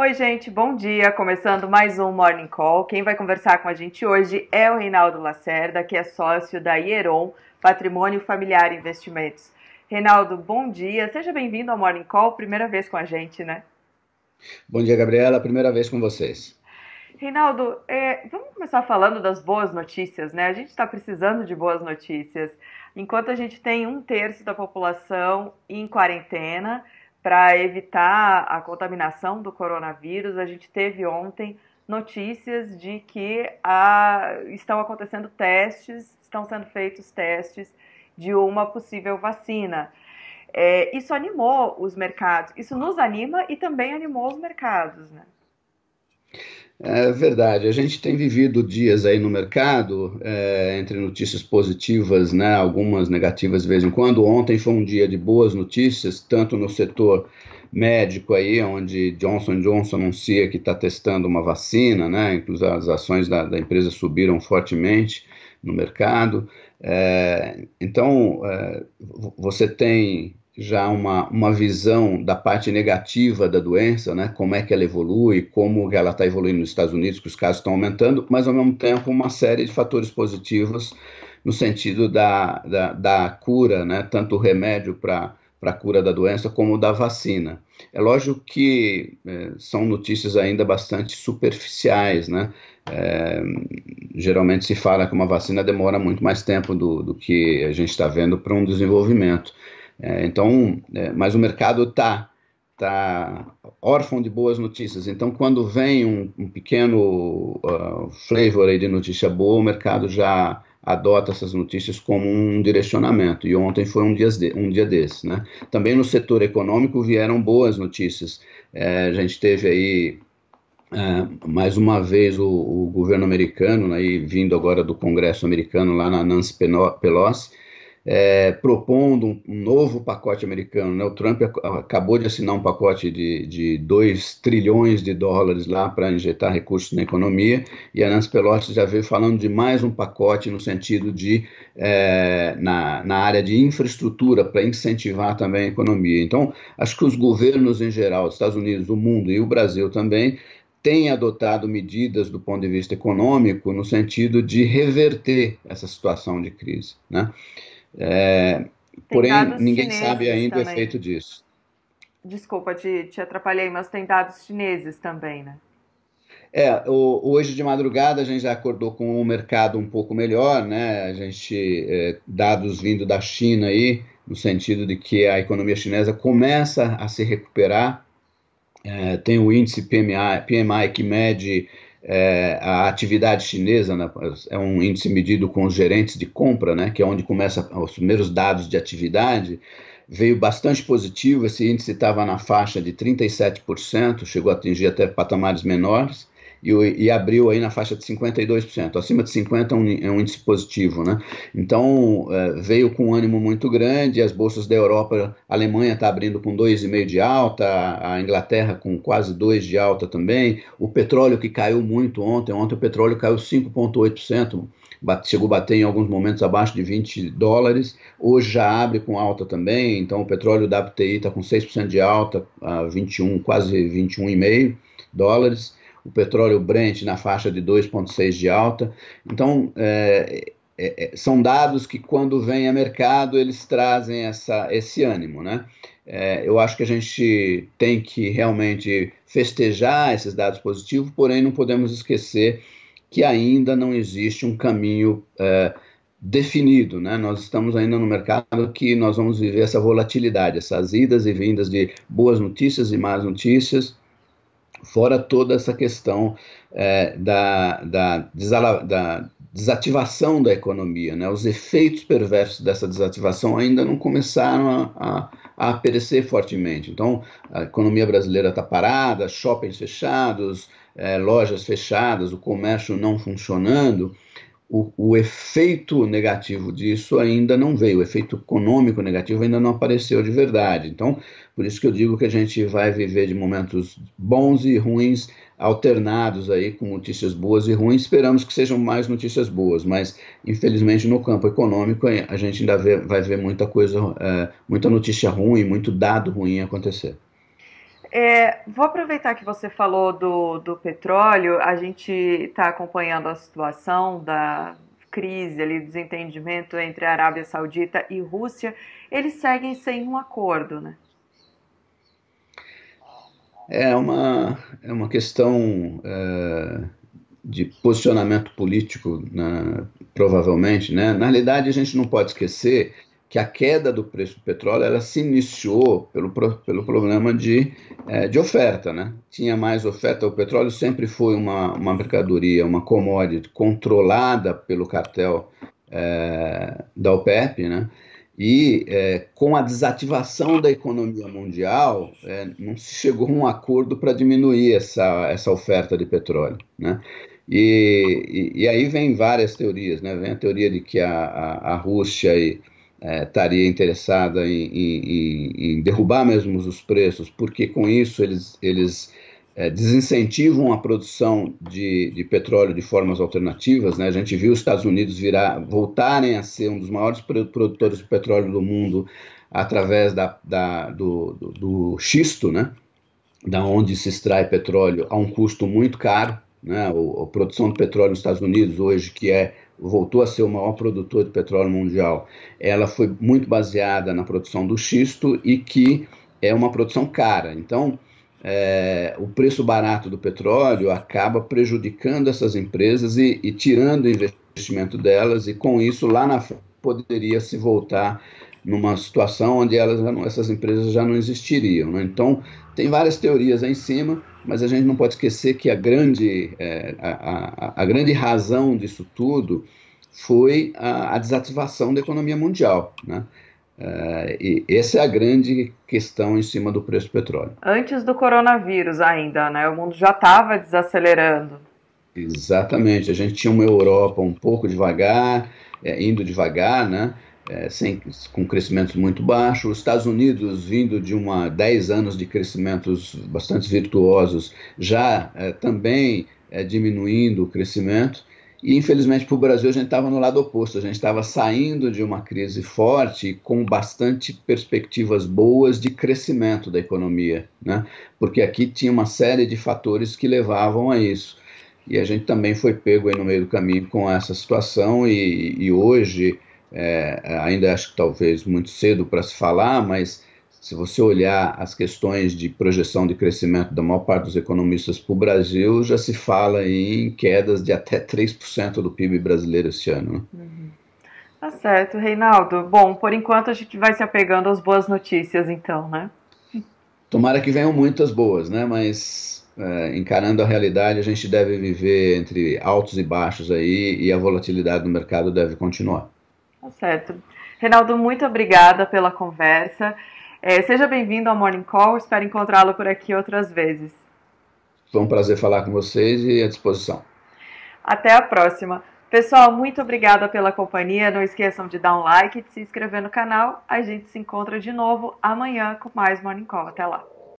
Oi, gente, bom dia. Começando mais um Morning Call. Quem vai conversar com a gente hoje é o Reinaldo Lacerda, que é sócio da Hieron Patrimônio Familiar Investimentos. Reinaldo, bom dia. Seja bem-vindo ao Morning Call. Primeira vez com a gente, né? Bom dia, Gabriela. Primeira vez com vocês. Reinaldo, é, vamos começar falando das boas notícias, né? A gente está precisando de boas notícias. Enquanto a gente tem um terço da população em quarentena, para evitar a contaminação do coronavírus, a gente teve ontem notícias de que a, estão acontecendo testes, estão sendo feitos testes de uma possível vacina. É, isso animou os mercados, isso nos anima e também animou os mercados, né? É verdade, a gente tem vivido dias aí no mercado, é, entre notícias positivas, né, algumas negativas de vez em quando. Ontem foi um dia de boas notícias, tanto no setor médico aí, onde Johnson Johnson anuncia que está testando uma vacina, né, inclusive as ações da, da empresa subiram fortemente no mercado. É, então, é, você tem já uma, uma visão da parte negativa da doença, né, como é que ela evolui, como ela está evoluindo nos Estados Unidos, que os casos estão aumentando, mas ao mesmo tempo uma série de fatores positivos no sentido da, da, da cura, né, tanto o remédio para a cura da doença como da vacina. É lógico que é, são notícias ainda bastante superficiais, né? É, geralmente se fala que uma vacina demora muito mais tempo do, do que a gente está vendo para um desenvolvimento. É, então, é, mas o mercado está tá órfão de boas notícias. Então, quando vem um, um pequeno uh, flavor de notícia boa, o mercado já adota essas notícias como um direcionamento. E ontem foi um dia, de, um dia desses. Né? Também no setor econômico vieram boas notícias. É, a gente teve aí é, mais uma vez o, o governo americano, né, vindo agora do Congresso americano lá na Nancy Pelosi, é, propondo um, novo pacote americano. Né? O Trump acabou de assinar um pacote de, de 2 trilhões de dólares lá para injetar recursos na economia, e a Nancy Pelosi já veio falando de mais um pacote no sentido de, é, na, na área de infraestrutura, para incentivar também a economia. Então, acho que os governos em geral, os Estados Unidos, o mundo e o Brasil também, têm adotado medidas do ponto de vista econômico no sentido de reverter essa situação de crise. Né? É, porém, ninguém sabe ainda também. o efeito disso. Desculpa, te, te atrapalhei, mas tem dados chineses também, né? É, hoje de madrugada a gente já acordou com o mercado um pouco melhor, né? A gente, é, dados vindo da China aí, no sentido de que a economia chinesa começa a se recuperar. É, tem o índice PMI, PMI que mede é, a atividade chinesa né, é um índice medido com os gerentes de compra, né, que é onde começa os primeiros dados de atividade, veio bastante positivo. Esse índice estava na faixa de 37%, chegou a atingir até patamares menores e, e, abriu aí na faixa de 52%. Acima de 50% é um, é um índice positivo, né? Então, é, veio com um ânimo muito grande, as bolsas da Europa, a Alemanha está abrindo com 2,5% de alta, a Inglaterra com quase 2% de alta também, o petróleo que caiu muito ontem, ontem o petróleo caiu 5,8%, chegou a bater em alguns momentos abaixo de 20 dólares, hoje já abre com alta também, então o petróleo WTI está com 6% de alta, a 21, quase 21,5 dólares, o petróleo Brent na faixa de 2,6 de alta. Então, é, é, é, são dados que, quando vem a mercado, eles trazem essa, esse ânimo, né? É, eu acho que a gente tem que realmente festejar esses dados positivos, porém não podemos esquecer que ainda não existe um caminho é, definido, né? Nós estamos ainda no mercado que nós vamos viver essa volatilidade, essas idas e vindas de boas notícias e más notícias, fora toda essa questão é, da, da, da, desativação da economia. Né? Os efeitos perversos dessa desativação ainda não começaram a, a, a aparecer fortemente. Então, a economia brasileira está parada, shoppings fechados, é, lojas fechadas, o comércio não funcionando o, o, efeito negativo disso ainda não veio, o efeito econômico negativo ainda não apareceu de verdade. Então, por isso que eu digo que a gente vai viver de momentos bons e ruins alternados aí com notícias boas e ruins. Esperamos que sejam mais notícias boas, mas infelizmente no campo econômico a gente ainda vê, vai ver muita coisa, é, muita notícia ruim, muito dado ruim acontecer. É, vou aproveitar que você falou do, do petróleo, a gente está acompanhando a situação da crise, ali, desentendimento entre a Arábia Saudita e Rússia. Eles seguem sem um acordo, né? É uma, é uma questão é, de posicionamento político, né, provavelmente. Né? Na realidade, a gente não pode esquecer que a queda do preço do petróleo ela se iniciou pelo, pelo problema de, é, de oferta. Né? Tinha mais oferta, o petróleo sempre foi uma, uma mercadoria, uma commodity controlada pelo cartel é, da OPEP, né? e é, com a desativação da economia mundial, é, não se chegou a um acordo para diminuir essa, essa oferta de petróleo. Né? E, e, e, aí vem várias teorias, né? vem a teoria de que a, a, a Rússia e, é, estaria interessada em, em, em, derrubar mesmo os preços, porque com isso eles, eles é, desincentivam a produção de, de, petróleo de formas alternativas. Né? A gente viu os Estados Unidos virar, voltarem a ser um dos maiores produtores de petróleo do mundo através da, da, do, do, do xisto, né? da onde se extrai petróleo a um custo muito caro. Né? A, a produção de petróleo nos Estados Unidos hoje, que é voltou a ser o maior produtor de petróleo mundial, ela foi muito baseada na produção do xisto e que é uma produção cara. Então, é, o preço barato do petróleo acaba prejudicando essas empresas e, e tirando o investimento delas, e com isso, lá na frente, poderia se voltar numa situação onde elas, essas empresas já não existiriam. Né? Então, tem várias teorias aí em cima, mas a gente não pode esquecer que a grande, é, a, a, a, grande razão disso tudo foi a, a desativação da economia mundial. Né? É, e essa é a grande questão em cima do preço do petróleo. Antes do coronavírus ainda, né? O mundo já estava desacelerando. Exatamente. A gente tinha uma Europa um pouco devagar, é, indo devagar, né? É, sem, com crescimentos muito baixos, os Estados Unidos vindo de uma 10 anos de crescimentos bastante virtuosos, já é, também é, diminuindo o crescimento, e infelizmente para o Brasil a gente estava no lado oposto, a gente estava saindo de uma crise forte com bastante perspectivas boas de crescimento da economia, né? porque aqui tinha uma série de fatores que levavam a isso. E a gente também foi pego no meio do caminho com essa situação, e, e hoje é, ainda acho que talvez muito cedo para se falar, mas se você olhar as questões de projeção de crescimento da maior parte dos economistas para o Brasil, já se fala em quedas de até 3% do PIB brasileiro esse ano. Né? Uhum. Tá certo, Reinaldo. Bom, por enquanto a gente vai se apegando às boas notícias, então, né? Tomara que venham muitas boas, né? Mas é, encarando a realidade, a gente deve viver entre altos e baixos aí e a volatilidade do mercado deve continuar. Tá certo. Reinaldo, muito obrigada pela conversa. É, seja bem-vindo ao Morning Call, espero encontrá-lo por aqui outras vezes. Foi um prazer falar com vocês e à disposição. Até a próxima. Pessoal, muito obrigada pela companhia. Não esqueçam de dar um like e de se inscrever no canal. A gente se encontra de novo amanhã com mais Morning Call. Até lá.